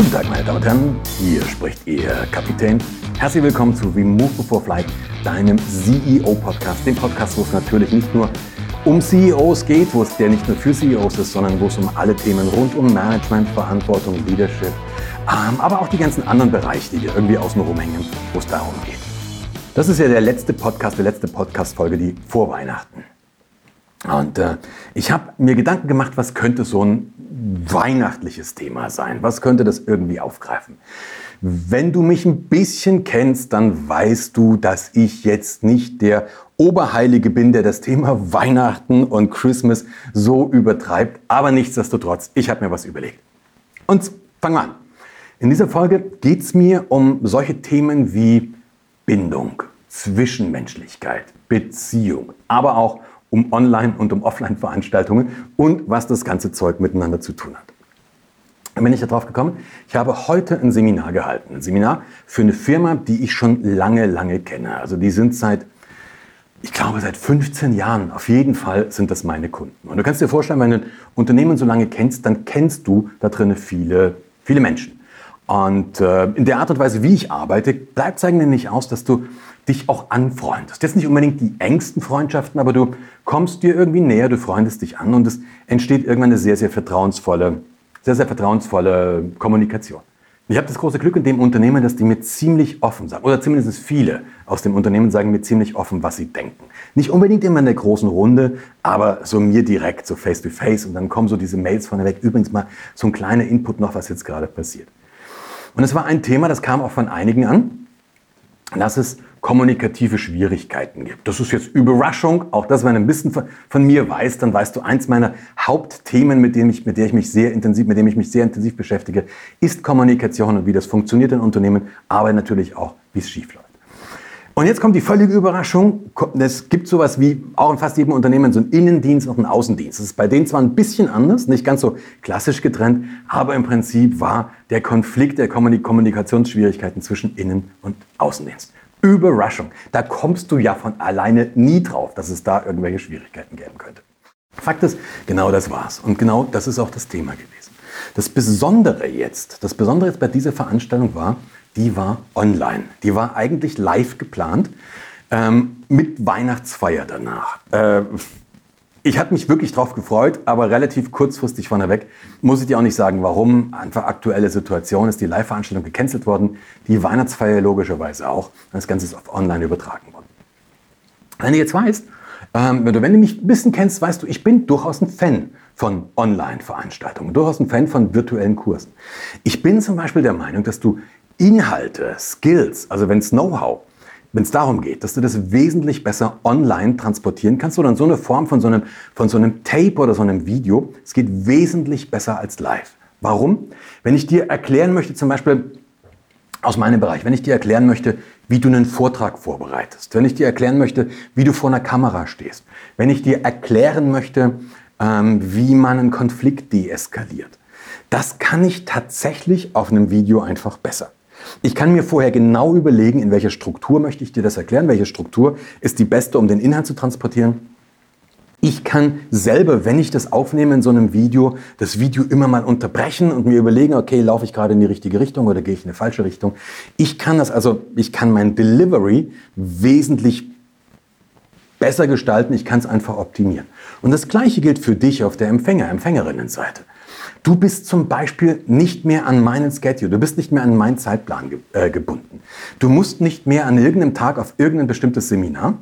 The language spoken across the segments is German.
Guten Tag, meine Damen und Herren. Hier spricht Ihr Kapitän. Herzlich willkommen zu We Move Before Flight, deinem CEO-Podcast. Dem Podcast, wo es natürlich nicht nur um CEOs geht, wo es der nicht nur für CEOs ist, sondern wo es um alle Themen rund um Management, Verantwortung, Leadership, ähm, aber auch die ganzen anderen Bereiche, die dir irgendwie außen rumhängen, wo es darum geht. Das ist ja der letzte Podcast, die letzte Podcast-Folge, die vor Weihnachten. Und äh, ich habe mir Gedanken gemacht, was könnte so ein weihnachtliches Thema sein? Was könnte das irgendwie aufgreifen? Wenn du mich ein bisschen kennst, dann weißt du, dass ich jetzt nicht der Oberheilige bin, der das Thema Weihnachten und Christmas so übertreibt. Aber nichtsdestotrotz, ich habe mir was überlegt. Und fangen wir an. In dieser Folge geht es mir um solche Themen wie Bindung, Zwischenmenschlichkeit, Beziehung, aber auch um Online- und um Offline-Veranstaltungen und was das ganze Zeug miteinander zu tun hat. Dann bin ich darauf gekommen, ich habe heute ein Seminar gehalten. Ein Seminar für eine Firma, die ich schon lange, lange kenne. Also die sind seit, ich glaube, seit 15 Jahren, auf jeden Fall sind das meine Kunden. Und du kannst dir vorstellen, wenn du ein Unternehmen so lange kennst, dann kennst du da drinnen viele, viele Menschen. Und äh, in der Art und Weise, wie ich arbeite, bleibt es eigentlich nicht aus, dass du dich auch anfreundest. Jetzt nicht unbedingt die engsten Freundschaften, aber du kommst dir irgendwie näher, du freundest dich an und es entsteht irgendwann eine sehr, sehr vertrauensvolle, sehr, sehr vertrauensvolle Kommunikation. Ich habe das große Glück in dem Unternehmen, dass die mir ziemlich offen sagen, oder zumindest viele aus dem Unternehmen sagen mir ziemlich offen, was sie denken. Nicht unbedingt immer in der großen Runde, aber so mir direkt, so face to face und dann kommen so diese Mails von weg. Übrigens mal so ein kleiner Input noch, was jetzt gerade passiert. Und es war ein Thema, das kam auch von einigen an, dass es kommunikative Schwierigkeiten gibt. Das ist jetzt Überraschung. Auch das, wenn du ein bisschen von, mir weißt, dann weißt du, eins meiner Hauptthemen, mit, denen ich, mit, der ich mich sehr intensiv, mit dem ich mich sehr intensiv beschäftige, ist Kommunikation und wie das funktioniert in Unternehmen, aber natürlich auch, wie es schief läuft. Und jetzt kommt die völlige Überraschung. Es gibt sowas wie auch in fast jedem Unternehmen so einen Innendienst und einen Außendienst. Das ist bei denen zwar ein bisschen anders, nicht ganz so klassisch getrennt, aber im Prinzip war der Konflikt der Kommunikationsschwierigkeiten zwischen Innen- und Außendienst. Überraschung. Da kommst du ja von alleine nie drauf, dass es da irgendwelche Schwierigkeiten geben könnte. Fakt ist, genau das war's. Und genau das ist auch das Thema gewesen. Das Besondere jetzt, das Besondere jetzt bei dieser Veranstaltung war, die war online. Die war eigentlich live geplant ähm, mit Weihnachtsfeier danach. Äh, ich hatte mich wirklich drauf gefreut, aber relativ kurzfristig von der weg. Muss ich dir auch nicht sagen, warum. Einfach aktuelle Situation ist die Live-Veranstaltung gecancelt worden. Die Weihnachtsfeier logischerweise auch. Das Ganze ist auf online übertragen worden. Wenn du jetzt weißt, ähm, wenn du mich ein bisschen kennst, weißt du, ich bin durchaus ein Fan von Online-Veranstaltungen, durchaus ein Fan von virtuellen Kursen. Ich bin zum Beispiel der Meinung, dass du Inhalte, Skills, also wenn es Know-how, wenn es darum geht, dass du das wesentlich besser online transportieren kannst oder in so einer Form von so einem, von so einem Tape oder so einem Video, es geht wesentlich besser als live. Warum? Wenn ich dir erklären möchte, zum Beispiel aus meinem Bereich, wenn ich dir erklären möchte, wie du einen Vortrag vorbereitest, wenn ich dir erklären möchte, wie du vor einer Kamera stehst, wenn ich dir erklären möchte, ähm, wie man einen Konflikt deeskaliert, das kann ich tatsächlich auf einem Video einfach besser. Ich kann mir vorher genau überlegen, in welcher Struktur möchte ich dir das erklären, welche Struktur ist die beste, um den Inhalt zu transportieren. Ich kann selber, wenn ich das aufnehme in so einem Video, das Video immer mal unterbrechen und mir überlegen, okay, laufe ich gerade in die richtige Richtung oder gehe ich in eine falsche Richtung. Ich kann das also, ich kann mein Delivery wesentlich besser gestalten, ich kann es einfach optimieren. Und das Gleiche gilt für dich auf der Empfänger, Empfängerinnenseite. Du bist zum Beispiel nicht mehr an meinen Schedule, du bist nicht mehr an meinen Zeitplan ge äh, gebunden. Du musst nicht mehr an irgendeinem Tag auf irgendein bestimmtes Seminar,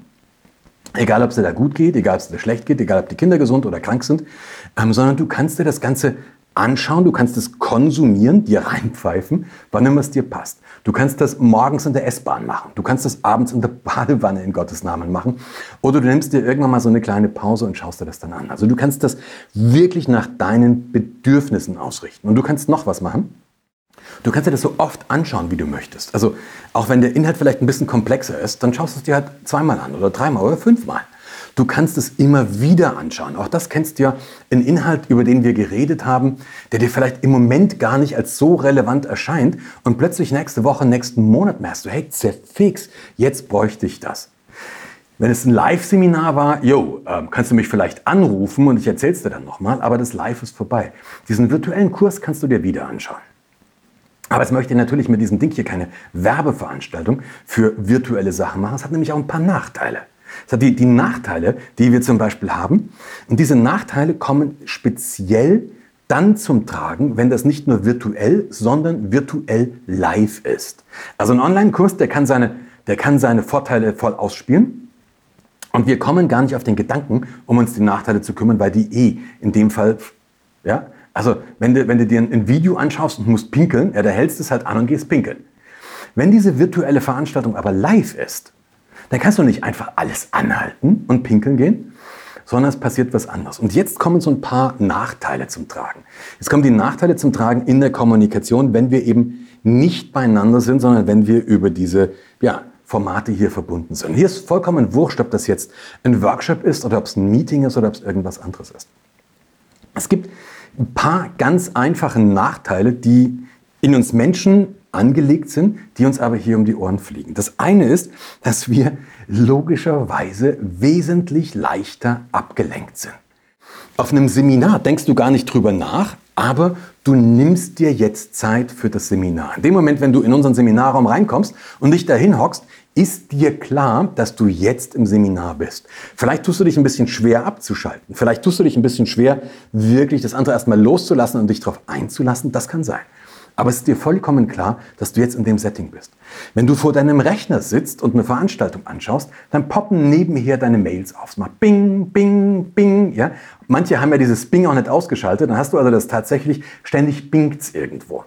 egal ob es dir da gut geht, egal ob es dir schlecht geht, egal ob die Kinder gesund oder krank sind, ähm, sondern du kannst dir das Ganze anschauen, du kannst es konsumieren, dir reinpfeifen, wann immer es dir passt. Du kannst das morgens in der S-Bahn machen, du kannst das abends in der Badewanne in Gottes Namen machen oder du nimmst dir irgendwann mal so eine kleine Pause und schaust dir das dann an. Also du kannst das wirklich nach deinen Bedürfnissen ausrichten. Und du kannst noch was machen. Du kannst dir das so oft anschauen, wie du möchtest. Also auch wenn der Inhalt vielleicht ein bisschen komplexer ist, dann schaust du es dir halt zweimal an oder dreimal oder fünfmal. Du kannst es immer wieder anschauen. Auch das kennst du ja, ein Inhalt, über den wir geredet haben, der dir vielleicht im Moment gar nicht als so relevant erscheint und plötzlich nächste Woche, nächsten Monat merkst du, hey, zerfix, jetzt bräuchte ich das. Wenn es ein Live-Seminar war, jo, äh, kannst du mich vielleicht anrufen und ich erzähl's dir dann nochmal, aber das Live ist vorbei. Diesen virtuellen Kurs kannst du dir wieder anschauen. Aber jetzt möchte ich natürlich mit diesem Ding hier keine Werbeveranstaltung für virtuelle Sachen machen. Es hat nämlich auch ein paar Nachteile. Es hat die, die Nachteile, die wir zum Beispiel haben. Und diese Nachteile kommen speziell dann zum Tragen, wenn das nicht nur virtuell, sondern virtuell live ist. Also ein Online-Kurs, der kann seine, der kann seine Vorteile voll ausspielen. Und wir kommen gar nicht auf den Gedanken, um uns die Nachteile zu kümmern, weil die eh in dem Fall, ja, also wenn du, wenn du dir ein Video anschaust und musst pinkeln, ja, da hältst du es halt an und gehst pinkeln. Wenn diese virtuelle Veranstaltung aber live ist, dann kannst du nicht einfach alles anhalten und pinkeln gehen, sondern es passiert was anderes. Und jetzt kommen so ein paar Nachteile zum Tragen. Jetzt kommen die Nachteile zum Tragen in der Kommunikation, wenn wir eben nicht beieinander sind, sondern wenn wir über diese ja, Formate hier verbunden sind. Hier ist vollkommen wurscht, ob das jetzt ein Workshop ist oder ob es ein Meeting ist oder ob es irgendwas anderes ist. Es gibt ein paar ganz einfache Nachteile, die in uns Menschen angelegt sind, die uns aber hier um die Ohren fliegen. Das eine ist, dass wir logischerweise wesentlich leichter abgelenkt sind. Auf einem Seminar denkst du gar nicht drüber nach, aber du nimmst dir jetzt Zeit für das Seminar. In dem Moment, wenn du in unseren Seminarraum reinkommst und dich dahin hockst, ist dir klar, dass du jetzt im Seminar bist. Vielleicht tust du dich ein bisschen schwer abzuschalten. Vielleicht tust du dich ein bisschen schwer, wirklich das andere erstmal loszulassen und dich darauf einzulassen. Das kann sein. Aber es ist dir vollkommen klar, dass du jetzt in dem Setting bist. Wenn du vor deinem Rechner sitzt und eine Veranstaltung anschaust, dann poppen nebenher deine Mails auf. Es macht Bing, Bing, Bing. Ja? Manche haben ja dieses Bing auch nicht ausgeschaltet. Dann hast du also das tatsächlich ständig bingt's irgendwo.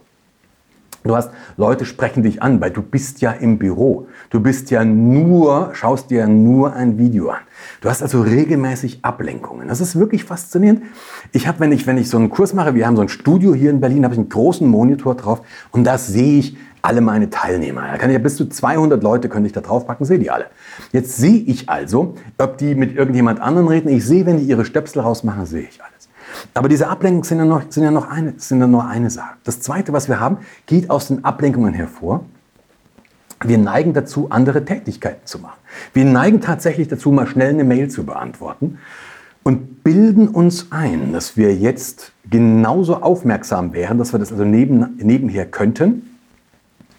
Du hast Leute sprechen dich an, weil du bist ja im Büro. Du bist ja nur, schaust dir nur ein Video an. Du hast also regelmäßig Ablenkungen. Das ist wirklich faszinierend. Ich habe, wenn ich, wenn ich so einen Kurs mache, wir haben so ein Studio hier in Berlin, habe ich einen großen Monitor drauf und da sehe ich alle meine Teilnehmer. Da kann ich ja bis zu 200 Leute könnte ich da draufpacken, sehe die alle. Jetzt sehe ich also, ob die mit irgendjemand anderen reden. Ich sehe, wenn die ihre Stöpsel rausmachen, sehe ich alle. Aber diese Ablenkungen sind ja, noch, sind, ja noch eine, sind ja nur eine Sache. Das Zweite, was wir haben, geht aus den Ablenkungen hervor. Wir neigen dazu, andere Tätigkeiten zu machen. Wir neigen tatsächlich dazu, mal schnell eine Mail zu beantworten und bilden uns ein, dass wir jetzt genauso aufmerksam wären, dass wir das also neben, nebenher könnten,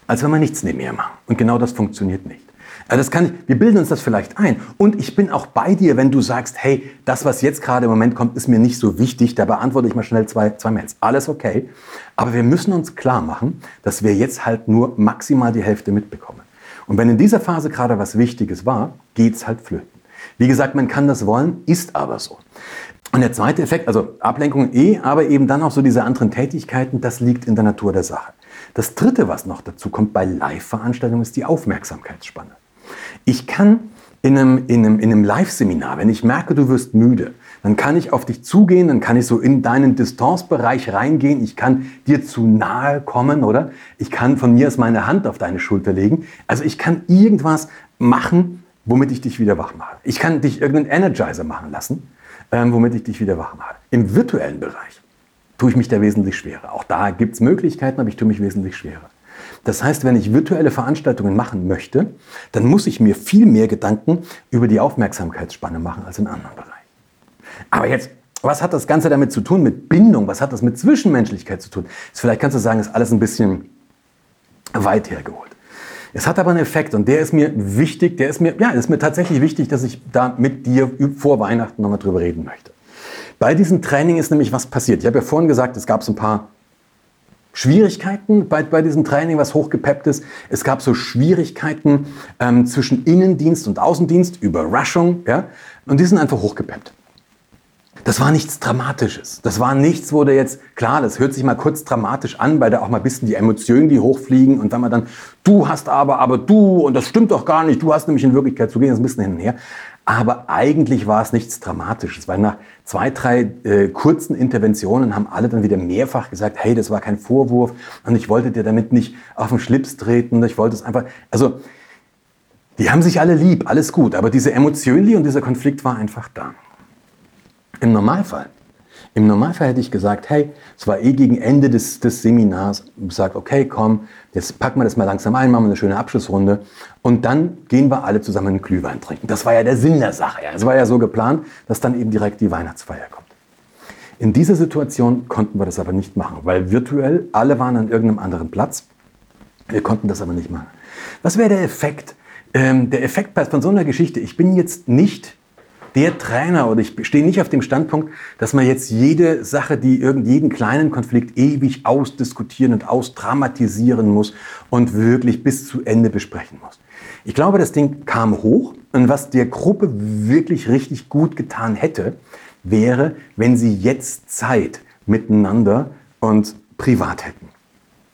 als wenn wir nichts nebenher machen. Und genau das funktioniert nicht. Also das kann ich, wir bilden uns das vielleicht ein. Und ich bin auch bei dir, wenn du sagst, hey, das, was jetzt gerade im Moment kommt, ist mir nicht so wichtig. Da beantworte ich mal schnell zwei, zwei Mails. Alles okay. Aber wir müssen uns klar machen, dass wir jetzt halt nur maximal die Hälfte mitbekommen. Und wenn in dieser Phase gerade was Wichtiges war, geht's halt flöten. Wie gesagt, man kann das wollen, ist aber so. Und der zweite Effekt, also Ablenkung eh, aber eben dann auch so diese anderen Tätigkeiten, das liegt in der Natur der Sache. Das dritte, was noch dazu kommt bei Live-Veranstaltungen, ist die Aufmerksamkeitsspanne. Ich kann in einem, in einem, in einem Live-Seminar, wenn ich merke, du wirst müde, dann kann ich auf dich zugehen, dann kann ich so in deinen Distanzbereich reingehen, ich kann dir zu nahe kommen, oder? Ich kann von mir aus meine Hand auf deine Schulter legen. Also ich kann irgendwas machen, womit ich dich wieder wach mache. Ich kann dich irgendeinen Energizer machen lassen, ähm, womit ich dich wieder wach mache. Im virtuellen Bereich tue ich mich da wesentlich schwerer. Auch da gibt es Möglichkeiten, aber ich tue mich wesentlich schwerer. Das heißt, wenn ich virtuelle Veranstaltungen machen möchte, dann muss ich mir viel mehr Gedanken über die Aufmerksamkeitsspanne machen als in anderen Bereichen. Aber jetzt, was hat das Ganze damit zu tun mit Bindung? Was hat das mit Zwischenmenschlichkeit zu tun? vielleicht kannst du sagen, ist alles ein bisschen weit hergeholt. Es hat aber einen Effekt und der ist mir wichtig, der ist mir, ja, ist mir tatsächlich wichtig, dass ich da mit dir vor Weihnachten nochmal drüber reden möchte. Bei diesem Training ist nämlich was passiert. Ich habe ja vorhin gesagt, es gab so ein paar Schwierigkeiten bei, bei diesem Training, was hochgepeppt ist. Es gab so Schwierigkeiten ähm, zwischen Innendienst und Außendienst, Überraschung, ja, und die sind einfach hochgepeppt. Das war nichts Dramatisches. Das war nichts, wo der jetzt, klar, das hört sich mal kurz dramatisch an, weil da auch mal ein bisschen die Emotionen, die hochfliegen und wenn man dann, du hast aber, aber du und das stimmt doch gar nicht, du hast nämlich in Wirklichkeit zu gehen, das ist ein bisschen hin und her. Aber eigentlich war es nichts Dramatisches, weil nach zwei, drei äh, kurzen Interventionen haben alle dann wieder mehrfach gesagt, hey, das war kein Vorwurf und ich wollte dir damit nicht auf den Schlips treten, ich wollte es einfach, also die haben sich alle lieb, alles gut, aber diese Emotion und dieser Konflikt war einfach da. Im Normalfall im Normalfall hätte ich gesagt, hey, es war eh gegen Ende des, des Seminars, gesagt, okay, komm, jetzt packen wir das mal langsam ein, machen wir eine schöne Abschlussrunde und dann gehen wir alle zusammen einen Glühwein trinken. Das war ja der Sinn der Sache. Es war ja so geplant, dass dann eben direkt die Weihnachtsfeier kommt. In dieser Situation konnten wir das aber nicht machen, weil virtuell alle waren an irgendeinem anderen Platz Wir konnten das aber nicht machen. Was wäre der Effekt? Ähm, der Effekt von so einer Geschichte, ich bin jetzt nicht der Trainer oder ich stehe nicht auf dem Standpunkt, dass man jetzt jede Sache, die irgend jeden kleinen Konflikt ewig ausdiskutieren und ausdramatisieren muss und wirklich bis zu Ende besprechen muss. Ich glaube, das Ding kam hoch und was der Gruppe wirklich richtig gut getan hätte, wäre, wenn sie jetzt Zeit miteinander und privat hätten.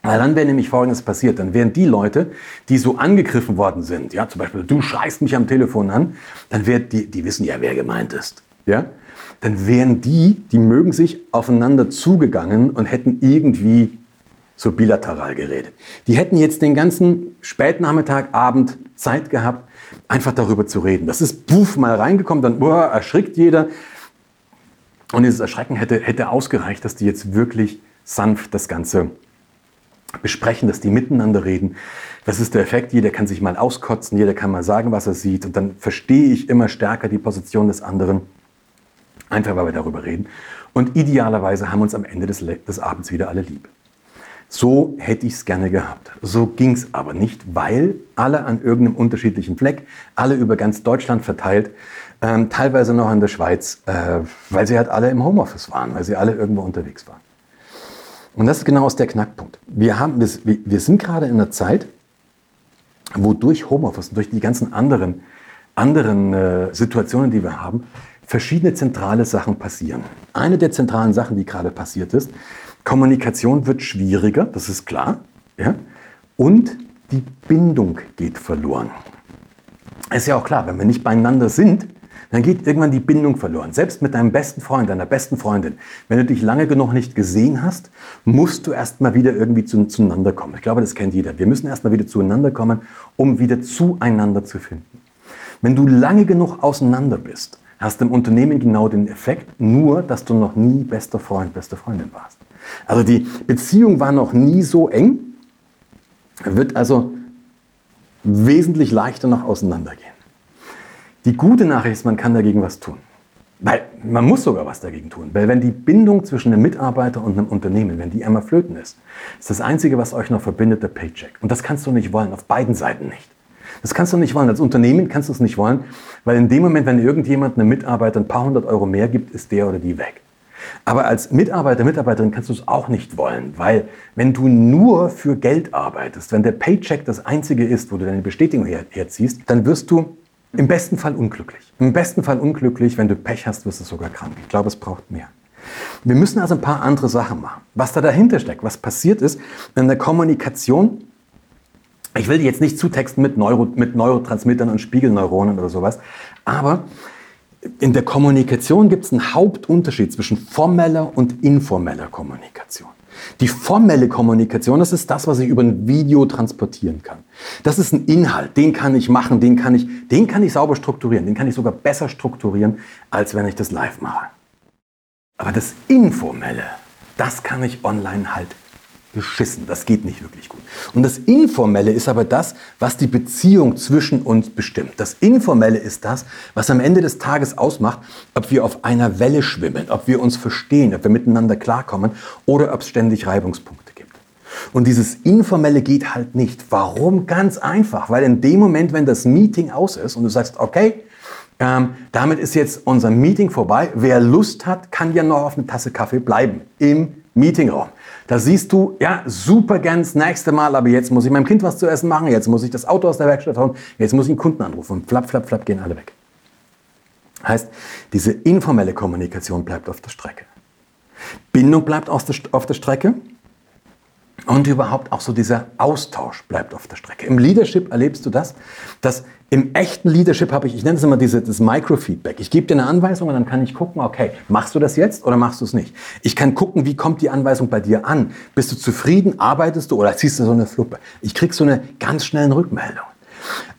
Weil dann wäre nämlich Folgendes passiert. Dann wären die Leute, die so angegriffen worden sind, ja, zum Beispiel, du schreist mich am Telefon an, dann wären die, die wissen ja, wer gemeint ist, ja, dann wären die, die mögen sich aufeinander zugegangen und hätten irgendwie so bilateral geredet. Die hätten jetzt den ganzen Spätnachmittag, Abend Zeit gehabt, einfach darüber zu reden. Das ist puff mal reingekommen, dann boah, erschrickt jeder. Und dieses Erschrecken hätte, hätte ausgereicht, dass die jetzt wirklich sanft das Ganze besprechen, dass die miteinander reden. Das ist der Effekt. Jeder kann sich mal auskotzen, jeder kann mal sagen, was er sieht. Und dann verstehe ich immer stärker die Position des anderen. Einfach, weil wir darüber reden. Und idealerweise haben uns am Ende des, des Abends wieder alle lieb. So hätte ich es gerne gehabt. So ging es aber nicht, weil alle an irgendeinem unterschiedlichen Fleck, alle über ganz Deutschland verteilt, ähm, teilweise noch in der Schweiz, äh, weil sie halt alle im Homeoffice waren, weil sie alle irgendwo unterwegs waren. Und das ist genau aus der Knackpunkt. Wir, haben, wir, wir sind gerade in einer Zeit, wo durch Homeoffice und durch die ganzen anderen, anderen äh, Situationen, die wir haben, verschiedene zentrale Sachen passieren. Eine der zentralen Sachen, die gerade passiert ist, Kommunikation wird schwieriger, das ist klar, ja? und die Bindung geht verloren. Ist ja auch klar, wenn wir nicht beieinander sind, dann geht irgendwann die Bindung verloren. Selbst mit deinem besten Freund, deiner besten Freundin. Wenn du dich lange genug nicht gesehen hast, musst du erst mal wieder irgendwie zu, zueinander kommen. Ich glaube, das kennt jeder. Wir müssen erst mal wieder zueinander kommen, um wieder zueinander zu finden. Wenn du lange genug auseinander bist, hast du im Unternehmen genau den Effekt, nur dass du noch nie bester Freund, beste Freundin warst. Also die Beziehung war noch nie so eng, wird also wesentlich leichter noch auseinandergehen. Die gute Nachricht ist, man kann dagegen was tun. Weil man muss sogar was dagegen tun. Weil wenn die Bindung zwischen einem Mitarbeiter und einem Unternehmen, wenn die einmal flöten ist, ist das Einzige, was euch noch verbindet, der Paycheck. Und das kannst du nicht wollen, auf beiden Seiten nicht. Das kannst du nicht wollen. Als Unternehmen kannst du es nicht wollen, weil in dem Moment, wenn irgendjemand einem Mitarbeiter ein paar hundert Euro mehr gibt, ist der oder die weg. Aber als Mitarbeiter, Mitarbeiterin kannst du es auch nicht wollen, weil wenn du nur für Geld arbeitest, wenn der Paycheck das Einzige ist, wo du deine Bestätigung her herziehst, dann wirst du im besten Fall unglücklich. Im besten Fall unglücklich, wenn du Pech hast, wirst du sogar krank. Ich glaube, es braucht mehr. Wir müssen also ein paar andere Sachen machen. Was da dahinter steckt, was passiert ist in der Kommunikation. Ich will jetzt nicht zutexten mit, Neuro, mit Neurotransmittern und Spiegelneuronen oder sowas, aber in der Kommunikation gibt es einen Hauptunterschied zwischen formeller und informeller Kommunikation. Die formelle Kommunikation, das ist das, was ich über ein Video transportieren kann. Das ist ein Inhalt, den kann ich machen, den kann ich, den kann ich sauber strukturieren, den kann ich sogar besser strukturieren, als wenn ich das live mache. Aber das Informelle, das kann ich online halt beschissen. Das geht nicht wirklich gut. Und das Informelle ist aber das, was die Beziehung zwischen uns bestimmt. Das Informelle ist das, was am Ende des Tages ausmacht, ob wir auf einer Welle schwimmen, ob wir uns verstehen, ob wir miteinander klarkommen oder ob es ständig Reibungspunkte gibt. Und dieses Informelle geht halt nicht. Warum? Ganz einfach, weil in dem Moment, wenn das Meeting aus ist und du sagst, okay, ähm, damit ist jetzt unser Meeting vorbei. Wer Lust hat, kann ja noch auf eine Tasse Kaffee bleiben im Meetingraum. Da siehst du, ja, super das nächste Mal, aber jetzt muss ich meinem Kind was zu essen machen, jetzt muss ich das Auto aus der Werkstatt hauen, jetzt muss ich einen Kunden anrufen und flapp, flapp, flapp gehen alle weg. Heißt, diese informelle Kommunikation bleibt auf der Strecke. Bindung bleibt auf der Strecke und überhaupt auch so dieser Austausch bleibt auf der Strecke. Im Leadership erlebst du das, dass im echten Leadership habe ich, ich nenne es immer diese, das Microfeedback. Ich gebe dir eine Anweisung und dann kann ich gucken, okay, machst du das jetzt oder machst du es nicht? Ich kann gucken, wie kommt die Anweisung bei dir an? Bist du zufrieden? Arbeitest du oder ziehst du so eine Fluppe? Ich krieg so eine ganz schnelle Rückmeldung.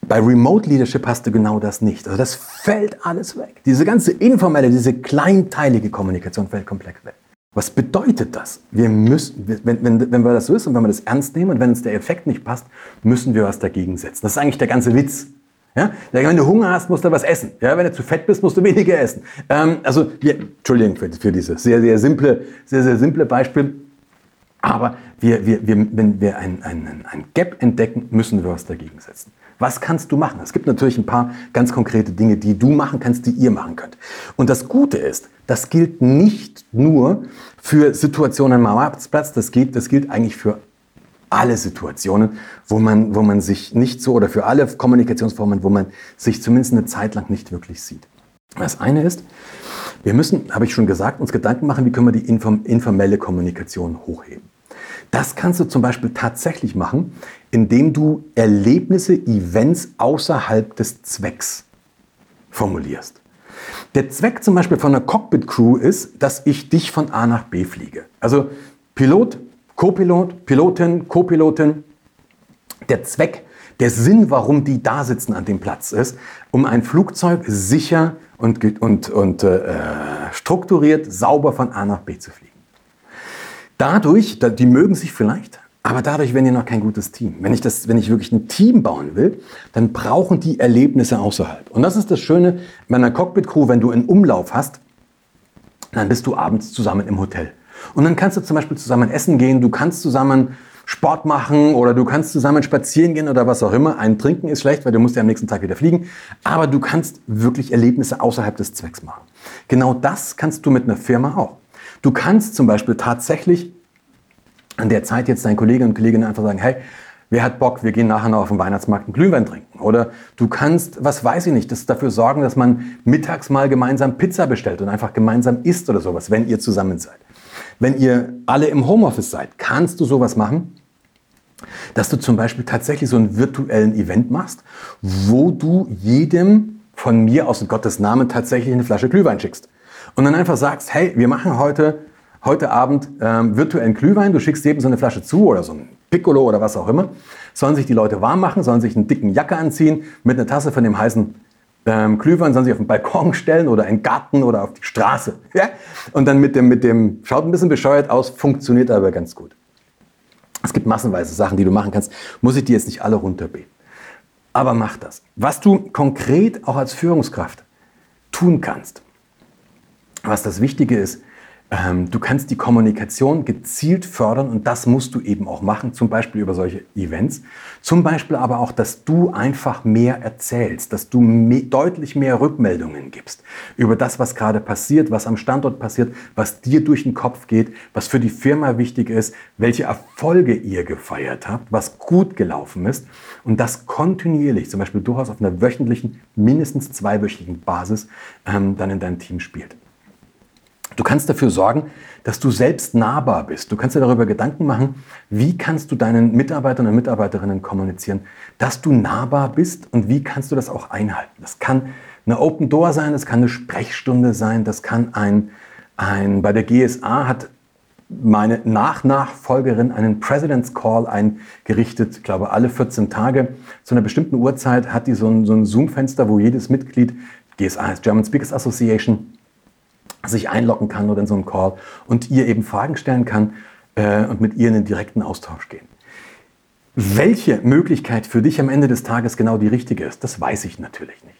Bei Remote Leadership hast du genau das nicht. Also das fällt alles weg. Diese ganze informelle, diese kleinteilige Kommunikation fällt komplett weg. Was bedeutet das? Wir müssen, wenn, wenn, wenn wir das und wenn wir das ernst nehmen und wenn uns der Effekt nicht passt, müssen wir was dagegen setzen. Das ist eigentlich der ganze Witz. Ja? Wenn du Hunger hast, musst du was essen. Ja? Wenn du zu fett bist, musst du weniger essen. Ähm, also, wir, Entschuldigung für, für dieses sehr, sehr simple, sehr, sehr simple Beispiel. Aber wir, wir, wir, wenn wir ein, ein, ein Gap entdecken, müssen wir was dagegen setzen. Was kannst du machen? Es gibt natürlich ein paar ganz konkrete Dinge, die du machen kannst, die ihr machen könnt. Und das Gute ist, das gilt nicht nur für Situationen am Arbeitsplatz, das gilt, das gilt eigentlich für alle Situationen, wo man, wo man sich nicht so, oder für alle Kommunikationsformen, wo man sich zumindest eine Zeit lang nicht wirklich sieht. Das eine ist, wir müssen, habe ich schon gesagt, uns Gedanken machen, wie können wir die informelle Kommunikation hochheben. Das kannst du zum Beispiel tatsächlich machen, indem du Erlebnisse, Events außerhalb des Zwecks formulierst. Der Zweck zum Beispiel von einer Cockpit-Crew ist, dass ich dich von A nach B fliege. Also Pilot, Co-Pilot, Pilotin, Co-Pilotin. Der Zweck, der Sinn, warum die da sitzen an dem Platz ist, um ein Flugzeug sicher und, und, und äh, strukturiert, sauber von A nach B zu fliegen. Dadurch, die mögen sich vielleicht, aber dadurch werden die noch kein gutes Team. Wenn ich, das, wenn ich wirklich ein Team bauen will, dann brauchen die Erlebnisse außerhalb. Und das ist das Schöne bei einer Cockpit-Crew, wenn du einen Umlauf hast, dann bist du abends zusammen im Hotel. Und dann kannst du zum Beispiel zusammen essen gehen, du kannst zusammen Sport machen oder du kannst zusammen spazieren gehen oder was auch immer. Ein Trinken ist schlecht, weil du musst ja am nächsten Tag wieder fliegen. Aber du kannst wirklich Erlebnisse außerhalb des Zwecks machen. Genau das kannst du mit einer Firma auch. Du kannst zum Beispiel tatsächlich an der Zeit jetzt deinen Kolleginnen und Kollegen einfach sagen, hey, wer hat Bock, wir gehen nachher noch auf den Weihnachtsmarkt einen Glühwein trinken. Oder du kannst, was weiß ich nicht, das dafür sorgen, dass man mittags mal gemeinsam Pizza bestellt und einfach gemeinsam isst oder sowas, wenn ihr zusammen seid. Wenn ihr alle im Homeoffice seid, kannst du sowas machen, dass du zum Beispiel tatsächlich so einen virtuellen Event machst, wo du jedem von mir aus in Gottes Namen tatsächlich eine Flasche Glühwein schickst. Und dann einfach sagst, hey, wir machen heute, heute Abend ähm, virtuellen Glühwein, du schickst jedem so eine Flasche zu oder so ein Piccolo oder was auch immer. Sollen sich die Leute warm machen, sollen sich einen dicken Jacke anziehen, mit einer Tasse von dem heißen ähm, Glühwein, sollen sich auf den Balkon stellen oder in den Garten oder auf die Straße. Ja? Und dann mit dem, mit dem, schaut ein bisschen bescheuert aus, funktioniert aber ganz gut. Es gibt massenweise Sachen, die du machen kannst. Muss ich dir jetzt nicht alle runterbeten. Aber mach das. Was du konkret auch als Führungskraft tun kannst, was das Wichtige ist, ähm, du kannst die Kommunikation gezielt fördern und das musst du eben auch machen, zum Beispiel über solche Events. Zum Beispiel aber auch, dass du einfach mehr erzählst, dass du mehr, deutlich mehr Rückmeldungen gibst über das, was gerade passiert, was am Standort passiert, was dir durch den Kopf geht, was für die Firma wichtig ist, welche Erfolge ihr gefeiert habt, was gut gelaufen ist und das kontinuierlich, zum Beispiel durchaus auf einer wöchentlichen, mindestens zweiwöchigen Basis ähm, dann in deinem Team spielt. Du kannst dafür sorgen, dass du selbst nahbar bist. Du kannst dir darüber Gedanken machen, wie kannst du deinen Mitarbeitern und Mitarbeiterinnen kommunizieren, dass du nahbar bist und wie kannst du das auch einhalten. Das kann eine Open Door sein, das kann eine Sprechstunde sein, das kann ein, ein bei der GSA hat meine Nachnachfolgerin einen President's Call eingerichtet, ich glaube alle 14 Tage. Zu einer bestimmten Uhrzeit hat die so ein, so ein Zoom-Fenster, wo jedes Mitglied, GSA heißt German Speakers Association, sich einloggen kann oder in so einen Call und ihr eben Fragen stellen kann äh, und mit ihr in den direkten Austausch gehen. Welche Möglichkeit für dich am Ende des Tages genau die richtige ist, das weiß ich natürlich nicht.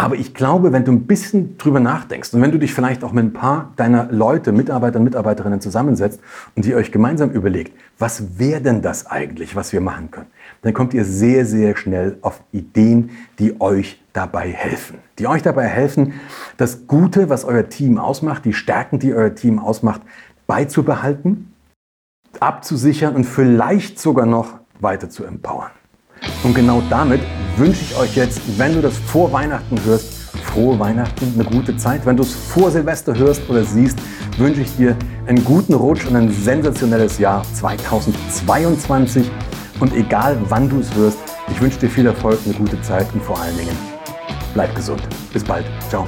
Aber ich glaube, wenn du ein bisschen drüber nachdenkst und wenn du dich vielleicht auch mit ein paar deiner Leute, Mitarbeiter und Mitarbeiterinnen zusammensetzt und ihr euch gemeinsam überlegt, was wäre denn das eigentlich, was wir machen können, dann kommt ihr sehr, sehr schnell auf Ideen, die euch dabei helfen. Die euch dabei helfen, das Gute, was euer Team ausmacht, die Stärken, die euer Team ausmacht, beizubehalten, abzusichern und vielleicht sogar noch weiter zu empowern. Und genau damit wünsche ich euch jetzt, wenn du das vor Weihnachten hörst, frohe Weihnachten, eine gute Zeit. Wenn du es vor Silvester hörst oder siehst, wünsche ich dir einen guten Rutsch und ein sensationelles Jahr 2022. Und egal wann du es hörst, ich wünsche dir viel Erfolg, eine gute Zeit und vor allen Dingen bleib gesund. Bis bald. Ciao.